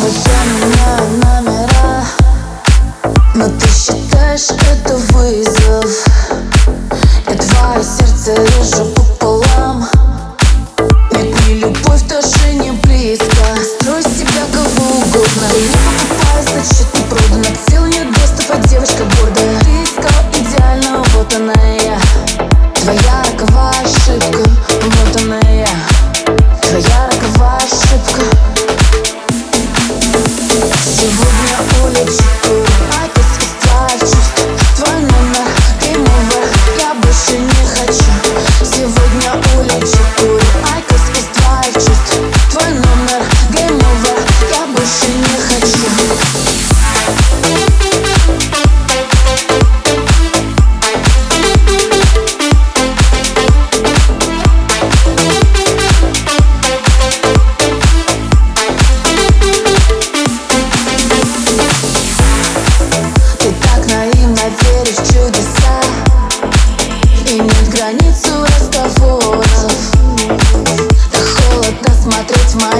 Снова я номера Но ты считаешь это вызов. Я твое сердце режу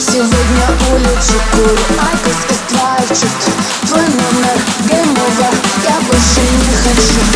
Сегодня улечу курю IQOS из твоих чувств. Твой номер game Я больше не хочу.